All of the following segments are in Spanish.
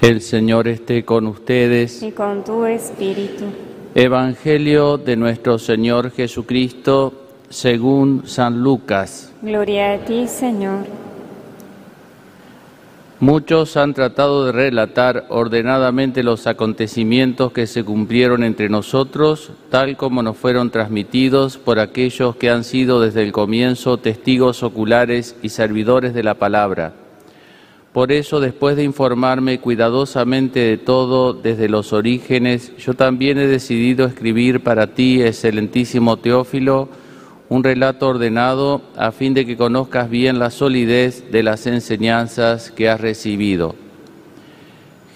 El Señor esté con ustedes. y con tu espíritu. Evangelio de nuestro Señor Jesucristo según San Lucas. Gloria a ti, Señor. Muchos han tratado de relatar ordenadamente los acontecimientos que se cumplieron entre nosotros, tal como nos fueron transmitidos por aquellos que han sido desde el comienzo testigos oculares y servidores de la palabra. Por eso, después de informarme cuidadosamente de todo desde los orígenes, yo también he decidido escribir para ti, excelentísimo Teófilo, un relato ordenado a fin de que conozcas bien la solidez de las enseñanzas que has recibido.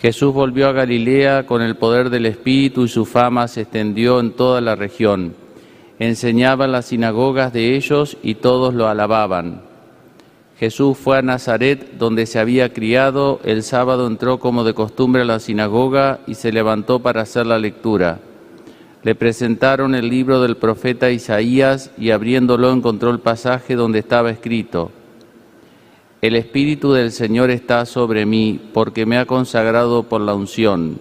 Jesús volvió a Galilea con el poder del Espíritu y su fama se extendió en toda la región. Enseñaba en las sinagogas de ellos y todos lo alababan. Jesús fue a Nazaret, donde se había criado, el sábado entró como de costumbre a la sinagoga y se levantó para hacer la lectura. Le presentaron el libro del profeta Isaías y abriéndolo encontró el pasaje donde estaba escrito, El Espíritu del Señor está sobre mí porque me ha consagrado por la unción.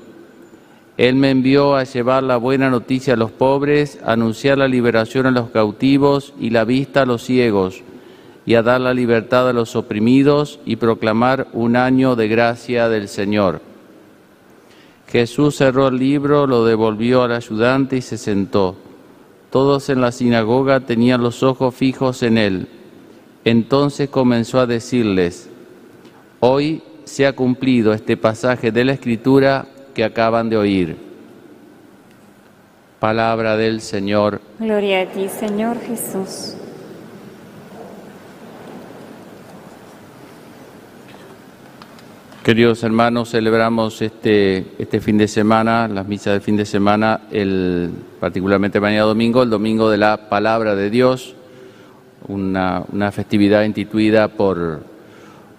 Él me envió a llevar la buena noticia a los pobres, a anunciar la liberación a los cautivos y la vista a los ciegos, y a dar la libertad a los oprimidos y proclamar un año de gracia del Señor. Jesús cerró el libro, lo devolvió al ayudante y se sentó. Todos en la sinagoga tenían los ojos fijos en él. Entonces comenzó a decirles, hoy se ha cumplido este pasaje de la Escritura que acaban de oír. Palabra del Señor. Gloria a ti, Señor Jesús. Queridos hermanos, celebramos este, este fin de semana, las misas del fin de semana, particularmente mañana domingo, el domingo de la palabra de Dios, una, una festividad instituida por,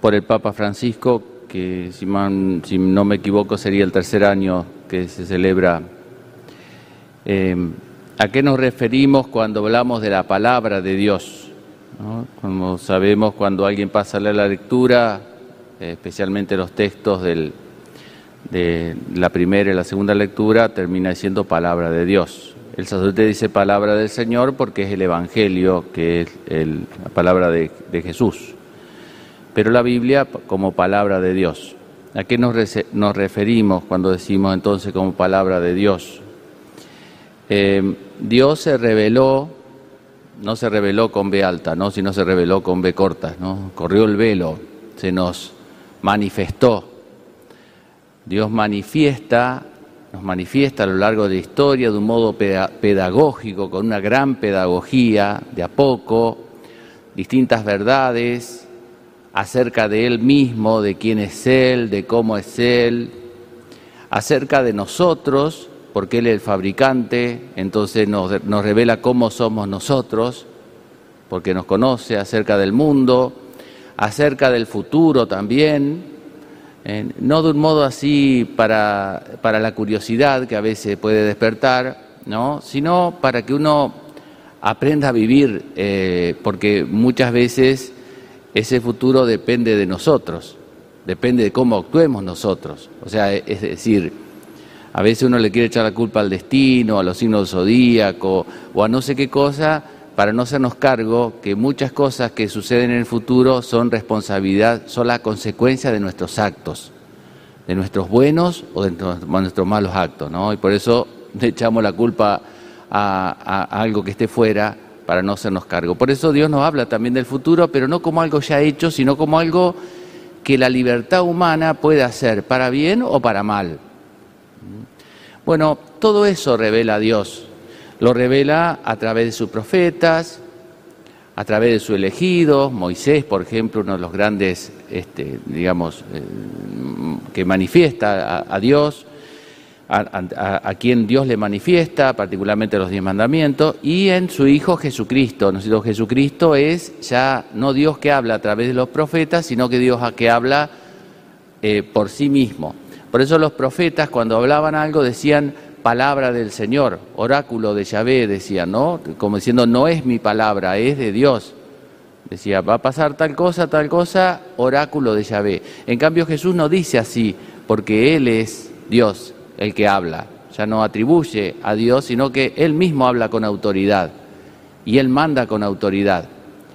por el Papa Francisco, que si, no me equivoco sería el tercer año que se celebra. Eh, ¿A qué nos referimos cuando hablamos de la palabra de Dios? ¿no? Como sabemos, cuando alguien pasa a la lectura, especialmente los textos del- de la primera y la segunda lectura, termina siendo palabra de Dios. El sacerdote dice palabra del Señor porque es el Evangelio, que es la palabra de, de Jesús. Pero la Biblia como palabra de Dios. ¿A qué nos, nos referimos cuando decimos entonces como palabra de Dios? Eh, Dios se reveló, no se reveló con B alta, ¿no? sino se reveló con B corta, ¿no? corrió el velo, se nos manifestó. Dios manifiesta, nos manifiesta a lo largo de la historia de un modo peda- pedagógico, con una gran pedagogía, de a poco, distintas verdades acerca de Él mismo, de quién es Él, de cómo es Él, acerca de nosotros, porque Él es el fabricante, entonces nos, nos revela cómo somos nosotros, porque nos conoce acerca del mundo, acerca del futuro también, eh, no de un modo así para, para la curiosidad que a veces puede despertar, ¿no? sino para que uno aprenda a vivir, eh, porque muchas veces ese futuro depende de nosotros, depende de cómo actuemos nosotros. O sea, es decir, a veces uno le quiere echar la culpa al destino, a los signos del zodíaco o a no sé qué cosa, para no hacernos cargo que muchas cosas que suceden en el futuro son responsabilidad, son la consecuencia de nuestros actos, de nuestros buenos o de nuestros malos actos, ¿no? Y por eso le echamos la culpa a, a- a algo que esté fuera para no hacernos cargo. Por eso Dios nos habla también del futuro, pero no como algo ya hecho, sino como algo que la libertad humana puede hacer para bien o para mal. Bueno, todo eso revela Dios. Lo revela a través de sus profetas, a través de sus elegidos, Moisés, por ejemplo, uno de los grandes, este, digamos, eh, que manifiesta a, Dios, a, quien Dios le manifiesta, particularmente los diez mandamientos, y en su Hijo Jesucristo. Nuestro Jesucristo es ya no Dios que habla a través de los profetas, sino que Dios a- que habla eh, por sí mismo. Por eso los profetas cuando hablaban algo decían palabra del Señor, oráculo de Yahvé, decían, ¿no? Como diciendo, no es mi palabra, es de Dios. Decía, va a pasar tal cosa, tal cosa, oráculo de Yahvé. En cambio Jesús no dice así, porque Él es Dios el que habla. Ya no atribuye a Dios, sino que Él mismo habla con autoridad y Él manda con autoridad.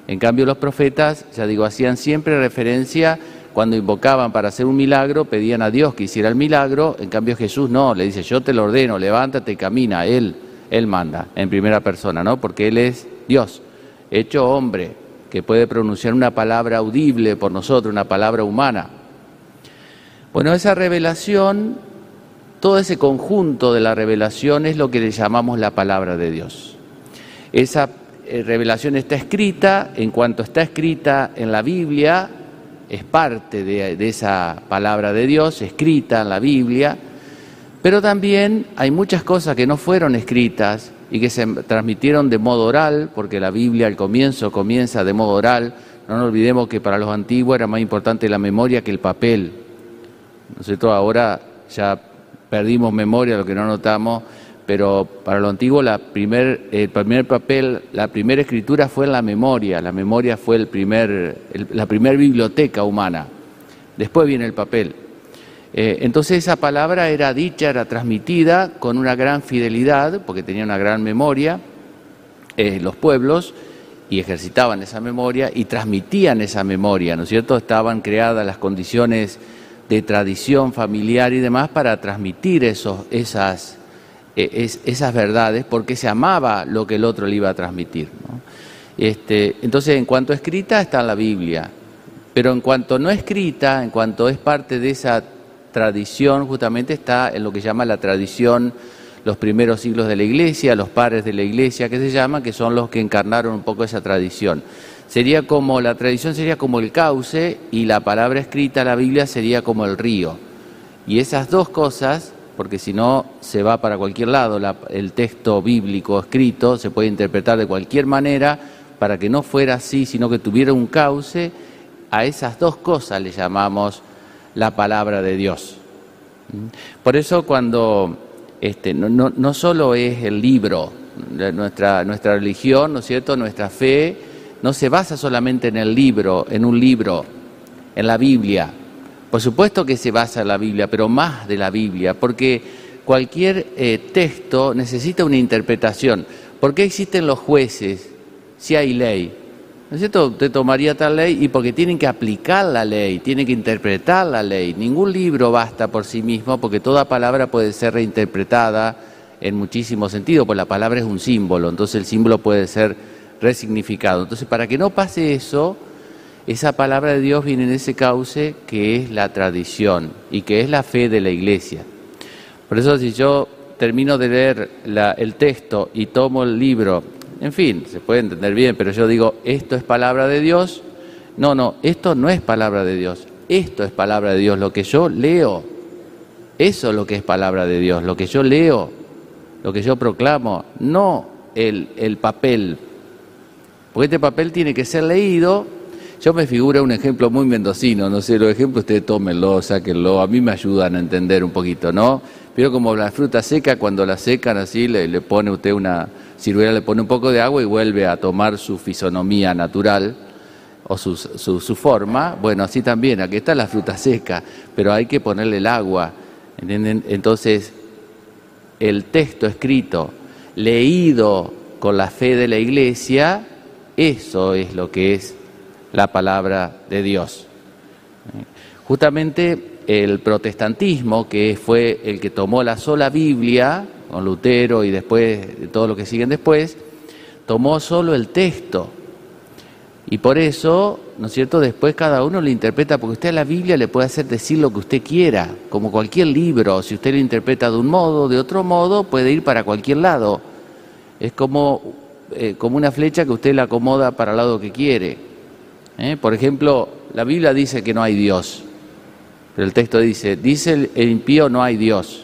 En cambio los profetas, ya digo, hacían siempre referencia cuando invocaban para hacer un milagro, pedían a Dios que hiciera el milagro, en cambio Jesús no, le dice, yo te lo ordeno, levántate camina, Él, Él manda en primera persona, ¿no? Porque Él es Dios, hecho hombre, que puede pronunciar una palabra audible por nosotros, una palabra humana. Bueno, esa revelación, todo ese conjunto de la revelación es lo que le llamamos la palabra de Dios. Esa eh, revelación está escrita, en cuanto está escrita en la Biblia, es parte de, esa palabra de Dios, escrita en la Biblia, pero también hay muchas cosas que no fueron escritas y que se transmitieron de modo oral, porque la Biblia al comienzo comienza de modo oral. No nos olvidemos que para los antiguos era más importante la memoria que el papel. ¿No es cierto? Ahora ya perdimos memoria, lo que no notamos, pero para lo antiguo el primer papel, la primera escritura fue en la memoria, la memoria fue la primera biblioteca humana, después viene el papel. Eh, entonces esa palabra era dicha, era transmitida con una gran fidelidad, porque tenía una gran memoria, eh, los pueblos, y ejercitaban esa memoria y transmitían esa memoria, ¿no es cierto? Estaban creadas las condiciones de tradición familiar y demás para transmitir esos, esas e, esas verdades porque se amaba lo que el otro le iba a transmitir. Este, entonces, en cuanto escrita está la Biblia, pero en cuanto no escrita, en cuanto es parte de esa tradición, justamente está en lo que llama la tradición los primeros siglos de la Iglesia, los padres de la Iglesia que se llama, que son los que encarnaron un poco esa tradición. Sería como, la tradición sería como el cauce y la palabra escrita, la Biblia, sería como el río. Y esas dos cosas porque si no se va para cualquier lado. el texto bíblico escrito se puede interpretar de cualquier manera para que no fuera así, sino que tuviera un cauce. A esas dos cosas le llamamos la palabra de Dios. Por eso cuando este, no, no, no solo es el libro, nuestra, nuestra religión, ¿no es cierto?, nuestra fe, no se basa solamente en el libro, en un libro, en la Biblia, por supuesto que se basa en la Biblia, pero más de la Biblia, porque cualquier eh, texto necesita una interpretación. ¿Por qué existen los jueces si hay ley? ¿No es cierto? Usted tomaría tal ley y porque tienen que aplicar la ley, tienen que interpretar la ley. Ningún libro basta por sí mismo porque toda palabra puede ser reinterpretada en muchísimos sentidos, pues la palabra es un símbolo, entonces el símbolo puede ser resignificado. Entonces, para que no pase eso, esa palabra de Dios viene en ese cauce que es la tradición y que es la fe de la iglesia. Por eso si yo termino de leer el texto y tomo el libro, en fin, se puede entender bien, pero yo digo, esto es palabra de Dios, no, no, esto no es palabra de Dios, esto es palabra de Dios, lo que yo leo, eso es lo que es palabra de Dios, lo que yo leo, lo que yo proclamo, no el, el papel, porque este papel tiene que ser leído yo me figuro un ejemplo muy mendocino, no sé, los ejemplos ustedes tómenlo, sáquenlo, a mí me ayudan a entender un poquito, ¿no? Pero como la fruta seca, cuando la secan así, le, pone usted una ciruela, le pone un poco de agua y vuelve a tomar su fisonomía natural o su, su, su forma. Bueno, así también, aquí está la fruta seca, pero hay que ponerle el agua, ¿entienden? Entonces, el texto escrito, leído con la fe de la iglesia, eso es lo que es la palabra de Dios. Justamente el protestantismo, que fue el que tomó la sola Biblia, con Lutero y después todo lo que siguen después, tomó solo el texto. Y por eso, ¿no es cierto?, después cada uno lo interpreta, porque usted a la Biblia le puede hacer decir lo que usted quiera, como cualquier libro, si usted lo interpreta de un modo, de otro modo, puede ir para cualquier lado. Es como, eh, como una flecha que usted la acomoda para el lado que quiere. ¿Eh? Por ejemplo, la Biblia dice que no hay Dios, pero el texto dice, dice el, impío no hay Dios.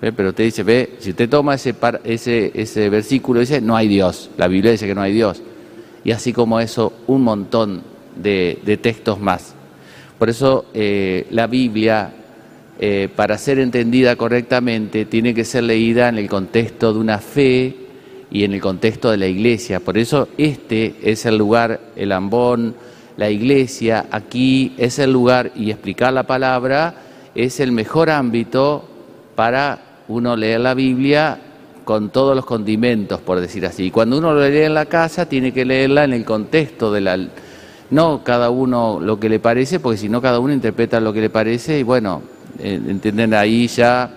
Pero usted dice, ve, si usted toma ese, ese, ese versículo, dice, no hay Dios. La Biblia dice que no hay Dios. Y así como eso, un montón de, textos más. Por eso eh, la Biblia, eh, para ser entendida correctamente, tiene que ser leída en el contexto de una fe y en el contexto de la iglesia. Por eso este es el lugar, el ambón, la iglesia aquí es el lugar y explicar la palabra es el mejor ámbito para uno leer la Biblia con todos los condimentos, por decir así. Y cuando uno lo lee en la casa, tiene que leerla en el contexto de la... No cada uno lo que le parece, porque si no cada uno interpreta lo que le parece y bueno, eh, entienden ahí ya,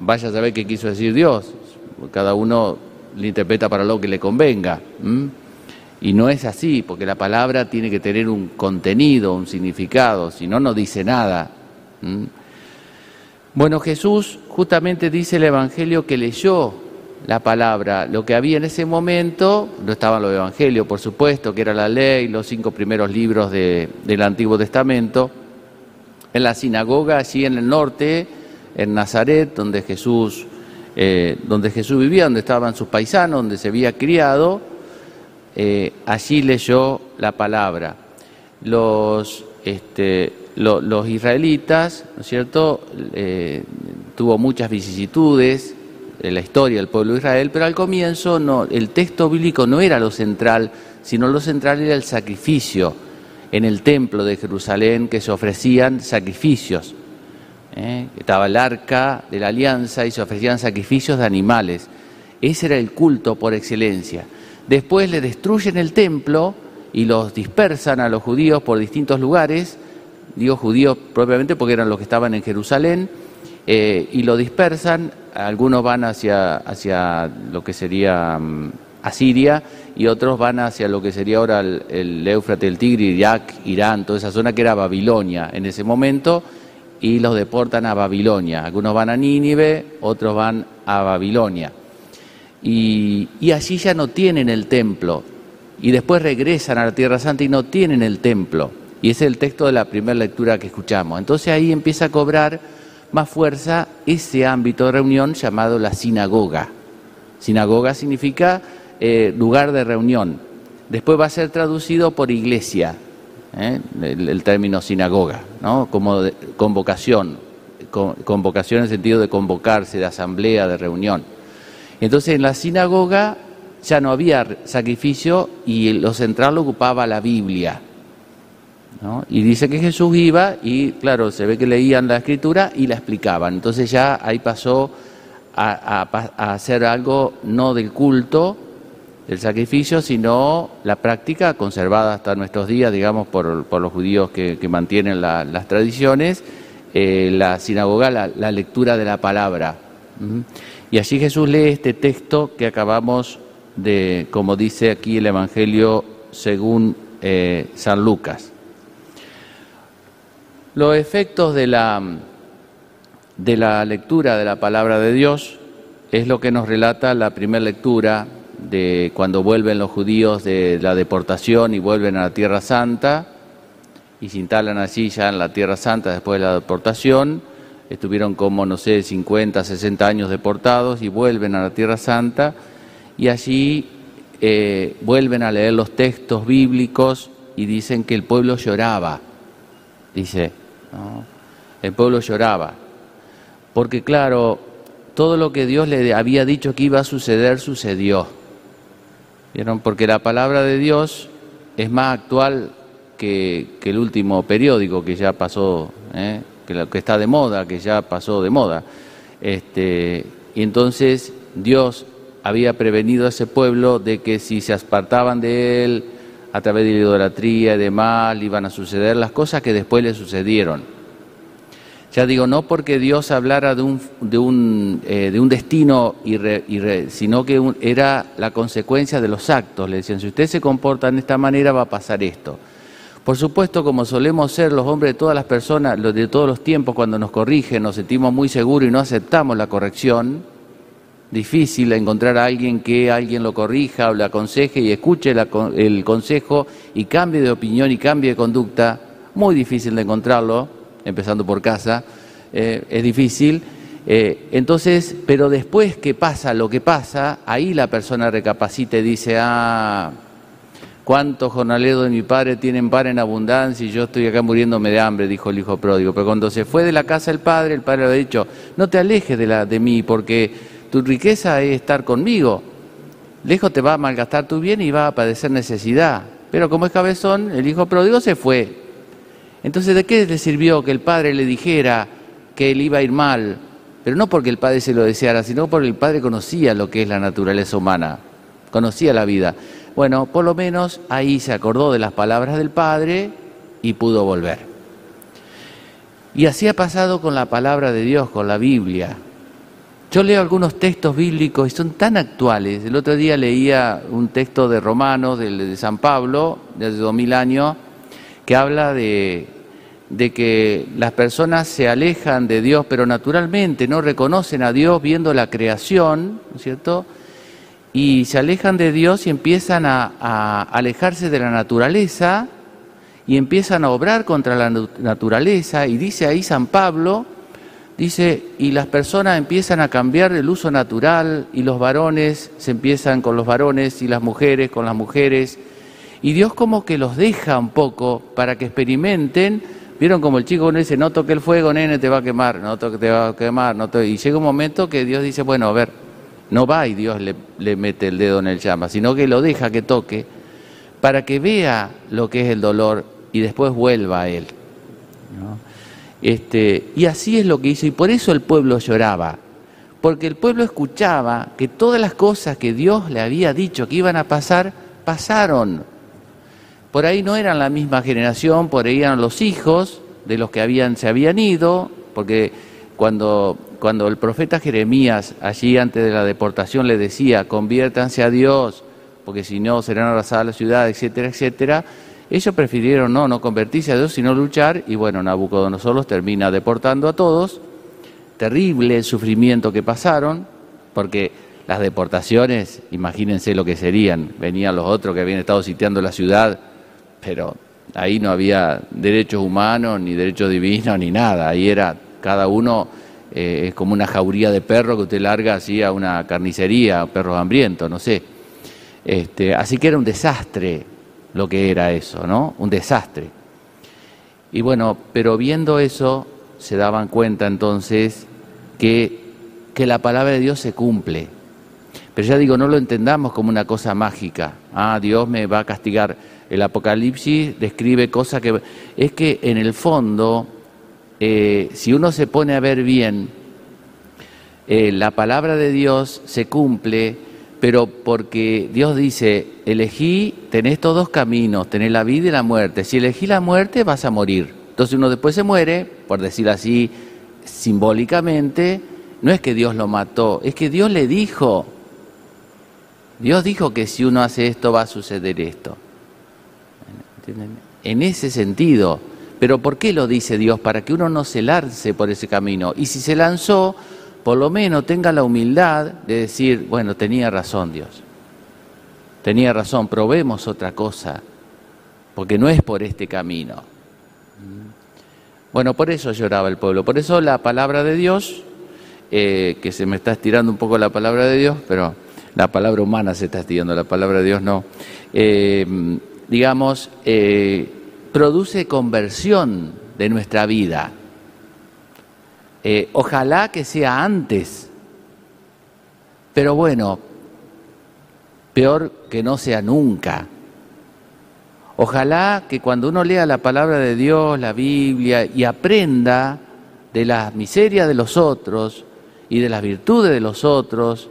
vaya a saber qué quiso decir Dios. Cada uno le interpreta para lo que le convenga. Y no es así, porque la palabra tiene que tener un contenido, un significado, si no, no dice nada. Bueno, Jesús justamente dice el Evangelio que leyó la palabra, lo que había en ese momento, no estaban los Evangelios, por supuesto, que era la ley, los cinco primeros libros del Antiguo Testamento, en la sinagoga allí en el norte, en Nazaret, donde Jesús, eh, donde Jesús vivía, donde estaban sus paisanos, donde se había criado, eh, allí leyó la palabra. Los, este, los israelitas, ¿no es cierto?, eh, tuvo muchas vicisitudes en la historia del pueblo de Israel, pero al comienzo no, el texto bíblico no era lo central, sino lo central era el sacrificio en el templo de Jerusalén que se ofrecían sacrificios. ¿Eh? Estaba el arca de la alianza y se ofrecían sacrificios de animales. Ese era el culto por excelencia. Después le destruyen el templo y los dispersan a los judíos por distintos lugares, digo judíos propiamente porque eran los que estaban en Jerusalén, eh, y lo dispersan, algunos van hacia, hacia lo que sería mm, Asiria y otros van hacia lo que sería ahora el, el Éufrates, el Tigre, Irak, Irán, toda esa zona que era Babilonia en ese momento, y los deportan a Babilonia. Algunos van a Nínive, otros van a Babilonia y, allí ya no tienen el templo. Y después regresan a la Tierra Santa y no tienen el templo. Y ese es el texto de la primera lectura que escuchamos. Entonces ahí empieza a cobrar más fuerza ese ámbito de reunión llamado la sinagoga. Sinagoga significa eh, lugar de reunión. Después va a ser traducido por iglesia, ¿eh? el, término sinagoga, ¿no? como convocación, convocación en el sentido de convocarse, de asamblea, de reunión. Entonces en la sinagoga ya no había sacrificio y lo central ocupaba la Biblia. Y dice que Jesús iba y, claro, se ve que leían la escritura y la explicaban. Entonces ya ahí pasó a, hacer algo no del culto, del sacrificio, sino la práctica conservada hasta nuestros días, digamos, por, los judíos que, mantienen las tradiciones, eh, la sinagoga, la, lectura de la palabra. Y allí Jesús lee este texto que acabamos de, como dice aquí el Evangelio según eh, San Lucas. Los efectos de la, de la lectura de la palabra de Dios es lo que nos relata la primera lectura de cuando vuelven los judíos de la deportación y vuelven a la Tierra Santa y se instalan allí ya en la Tierra Santa después de la deportación estuvieron como, no sé, 50, 60 años deportados y vuelven a la Tierra Santa y allí eh, vuelven a leer los textos bíblicos y dicen que el pueblo lloraba, dice, el pueblo lloraba, porque claro, todo lo que Dios le había dicho que iba a suceder, sucedió. ¿Vieron? Porque la palabra de Dios es más actual que, el último periódico que ya pasó. ¿eh? que, que está de moda, que ya pasó de moda. Este, y entonces Dios había prevenido a ese pueblo de que si se apartaban de él a través de la idolatría y de mal, iban a suceder las cosas que después le sucedieron. Ya digo, no porque Dios hablara de un, de un, eh, de un destino, sino que era la consecuencia de los actos. Le decían, si usted se comporta de esta manera va a pasar esto. Por supuesto, como solemos ser los hombres de todas las personas, los de todos los tiempos, cuando nos corrigen, nos sentimos muy seguros y no aceptamos la corrección, difícil encontrar a alguien que alguien lo corrija o le aconseje y escuche el consejo y cambie de opinión y cambie de conducta, muy difícil de encontrarlo, empezando por casa, eh, es difícil. Eh, entonces, pero después que pasa lo que pasa, ahí la persona recapacita y dice, ah, ¿Cuántos jornaleros de mi padre tienen pan en abundancia y yo estoy acá muriéndome de hambre? Dijo el hijo pródigo. Pero cuando se fue de la casa el padre, el padre le había dicho, no te alejes de, la, de mí porque tu riqueza es estar conmigo. Lejos te va a malgastar tu bien y va a padecer necesidad. Pero como es cabezón, el hijo pródigo se fue. Entonces, ¿de qué le sirvió que el padre le dijera, que él iba a ir mal, pero no porque el padre se lo deseara, sino porque el padre conocía lo que es la naturaleza humana, conocía la vida. Bueno, por lo menos ahí se acordó de las palabras del padre y pudo volver. Y así ha pasado con la palabra de Dios, con la Biblia. Yo leo algunos textos bíblicos y son tan actuales. El otro día leía un texto de Romanos, de, San Pablo, de hace dos mil años, que habla de, que las personas se alejan de Dios, pero naturalmente no reconocen a Dios viendo la creación, ¿no es cierto? Y se alejan de Dios y empiezan a, a alejarse de la naturaleza y empiezan a obrar contra la naturaleza. Y dice ahí San Pablo, Dice, y las personas empiezan a cambiar el uso natural y los varones se empiezan con los varones y las mujeres con las mujeres. Y Dios como que los deja un poco para que experimenten. Vieron como el chico uno dice, no toque el fuego, nene, te va a quemar, no toque, te va a quemar. Y llega un momento que Dios dice, bueno, a ver, no va y Dios le, mete el dedo en el llama, sino que lo deja que toque para que vea lo que es el dolor y después vuelva a él. Este, y así es lo que hizo, y por eso el pueblo lloraba, porque el pueblo escuchaba que todas las cosas que Dios le había dicho que iban a pasar, pasaron. Por ahí no eran la misma generación, por ahí eran los hijos de los que habían, se habían ido, porque cuando, cuando el profeta Jeremías, allí antes de la deportación, le decía, conviértanse a Dios, porque si no serán arrasadas la ciudad, etcétera, etcétera, ellos prefirieron no, no convertirse a Dios, sino luchar, y bueno, Nabucodonosor los termina deportando a todos. Terrible el sufrimiento que pasaron, porque las deportaciones, imagínense lo que serían. Venían los otros que habían estado sitiando la ciudad, pero ahí no había derechos humanos, ni derechos divinos, ni nada. Ahí era cada uno eh, es como una jauría de perro que usted larga así a una carnicería, perros hambrientos, no sé. Este, así que era un desastre lo que era eso, ¿no? Un desastre. Y bueno, pero viendo eso, se daban cuenta entonces que, que la palabra de Dios se cumple. Pero ya digo, no lo entendamos como una cosa mágica. Ah, Dios me va a castigar. El Apocalipsis describe cosas que... Es que en el fondo, eh, si uno se pone a ver bien, eh, la palabra de Dios se cumple pero porque Dios dice, elegí, tenés todos dos caminos, tenés la vida y la muerte. Si elegí la muerte, vas a morir. Entonces uno después se muere, por decir así simbólicamente, no es que Dios lo mató, es que Dios le dijo, Dios dijo que si uno hace esto va a suceder esto. En ese sentido, pero ¿por qué lo dice Dios? Para que uno no se lance por ese camino. Y si se lanzó, por lo menos tenga la humildad de decir, bueno, tenía razón Dios, tenía razón, probemos otra cosa, porque no es por este camino. Bueno, por eso lloraba el pueblo, por eso la palabra de Dios, eh, que se me está estirando un poco la palabra de Dios, pero la palabra humana se está estirando, la palabra de Dios no, eh, digamos, eh, produce conversión de nuestra vida. Eh, ojalá que sea antes, pero bueno, peor que no sea nunca. Ojalá que cuando uno lea la palabra de Dios, la Biblia, y aprenda de las miserias de los otros y de las virtudes de los otros,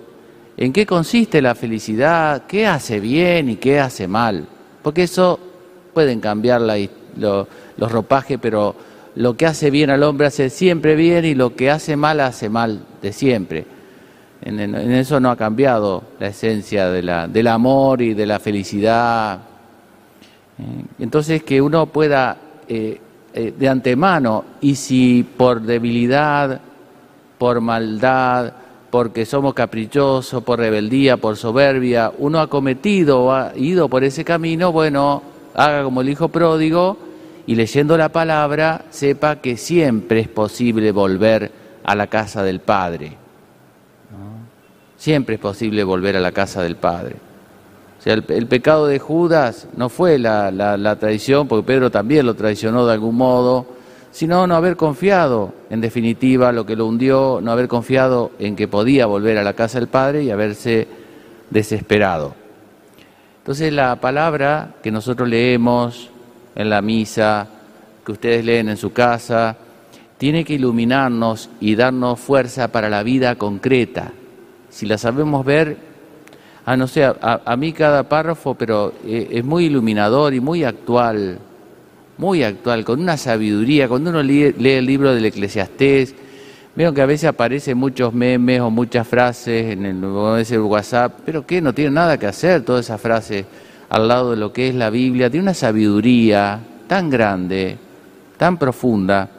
en qué consiste la felicidad, qué hace bien y qué hace mal. Porque eso pueden cambiar los ropajes, pero lo que hace bien al hombre hace siempre bien y lo que hace mal hace mal de siempre. En, eso no ha cambiado la esencia de la, del amor y de la felicidad. Eh, entonces que uno pueda eh, eh, de antemano, y si por debilidad, por maldad, porque somos caprichosos, por rebeldía, por soberbia, uno ha cometido o ha ido por ese camino, bueno, haga como el hijo pródigo, y leyendo la palabra sepa que siempre es posible volver a la casa del Padre. Siempre es posible volver a la casa del Padre. O sea, el, pecado de Judas no fue la, la, traición, porque Pedro también lo traicionó de algún modo, sino no haber confiado, en definitiva, lo que lo hundió, no haber confiado en que podía volver a la casa del Padre y haberse desesperado. Entonces la palabra que nosotros leemos, en la misa, que ustedes leen en su casa, tiene que iluminarnos y darnos fuerza para la vida concreta. Si la sabemos ver, a no sé, a, mí cada párrafo, pero eh, es muy iluminador y muy actual, muy actual, con una sabiduría. Cuando uno lee, el libro del Eclesiastés, veo que a veces aparecen muchos memes o muchas frases en el, WhatsApp, pero que no tiene nada que hacer todas esas frases al lado de lo que es la Biblia, tiene una sabiduría tan grande, tan profunda.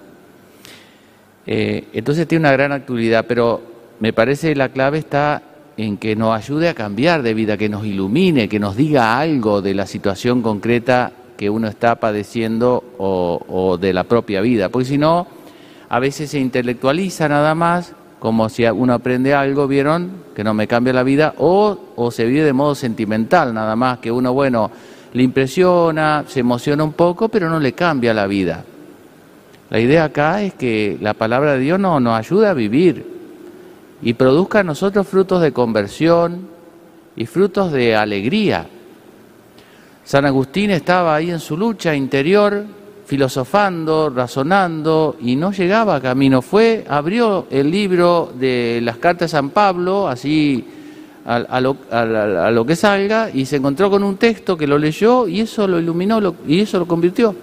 Eh, entonces tiene una gran actualidad, pero me parece que la clave está en que nos ayude a cambiar de vida, que nos ilumine, que nos diga algo de la situación concreta que uno está padeciendo o, de la propia vida, porque si no, a veces se intelectualiza nada más, como si uno aprende algo, vieron, que no me cambia la vida, o, se vive de modo sentimental nada más, que uno, bueno, le impresiona, se emociona un poco, pero no le cambia la vida. La idea acá es que la palabra de Dios no, nos ayuda a vivir y produzca en nosotros frutos de conversión y frutos de alegría. San Agustín estaba ahí en su lucha interior, filosofando, razonando, y no llegaba a camino. Fue, abrió el libro de las cartas de San Pablo, así a, lo, que salga, y se encontró con un texto que lo leyó y eso lo iluminó y eso lo convirtió.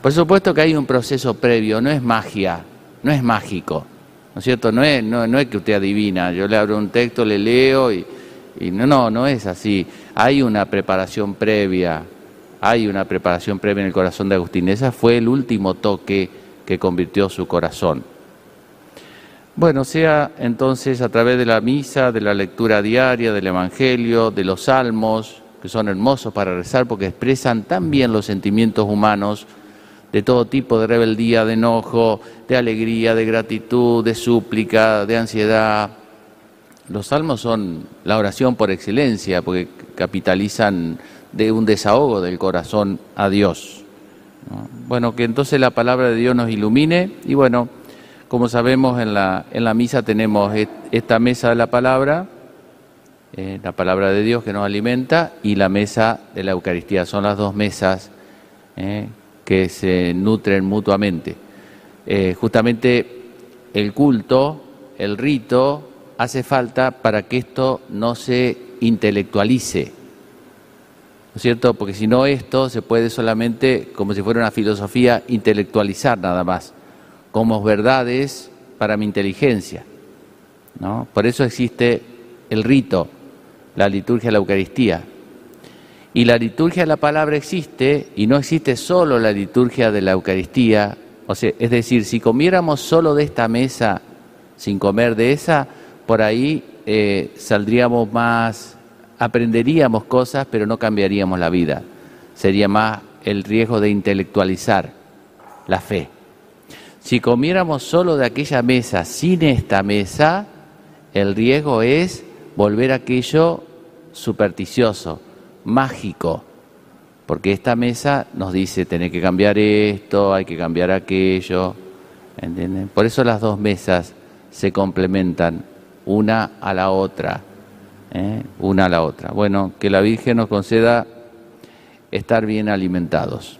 Por supuesto que hay un proceso previo, no es magia, no es mágico. ¿no es cierto? No es, no, no es que usted adivina, yo le abro un texto, le leo y, y no, no, no es así. Hay una preparación previa, hay una preparación previa en el corazón de Agustín. Ese fue el último toque que convirtió su corazón. Bueno, sea entonces a través de la misa, de la lectura diaria, del Evangelio, de los salmos, que son hermosos para rezar porque expresan tan bien los sentimientos humanos, de todo tipo de rebeldía, de enojo, de alegría, de gratitud, de súplica, de ansiedad. Los salmos son la oración por excelencia, porque capitalizan de un desahogo del corazón a Dios. Bueno, que entonces la palabra de Dios nos ilumine y bueno, como sabemos en la, en la misa tenemos esta mesa de la palabra, eh, la palabra de Dios que nos alimenta y la mesa de la Eucaristía. Son las dos mesas eh, que se nutren mutuamente. Eh, justamente el culto, el rito, hace falta para que esto no se intelectualice. ¿No es cierto? Porque si no esto se puede solamente, como si fuera una filosofía, intelectualizar nada más, como verdades para mi inteligencia. ¿no? Por eso existe el rito, la liturgia de la Eucaristía, y la liturgia de la palabra existe y no existe solo la liturgia de la Eucaristía. O sea, es decir, si comiéramos solo de esta mesa sin comer de esa, por ahí eh, saldríamos más, aprenderíamos cosas, pero no cambiaríamos la vida. Sería más el riesgo de intelectualizar la fe. Si comiéramos solo de aquella mesa sin esta mesa, el riesgo es volver a aquello supersticioso, mágico, porque esta mesa nos dice, tener que cambiar esto, hay que cambiar aquello, ¿entienden? Por eso las dos mesas se complementan una a la otra, ¿eh? una a la otra. Bueno, que la Virgen nos conceda estar bien alimentados.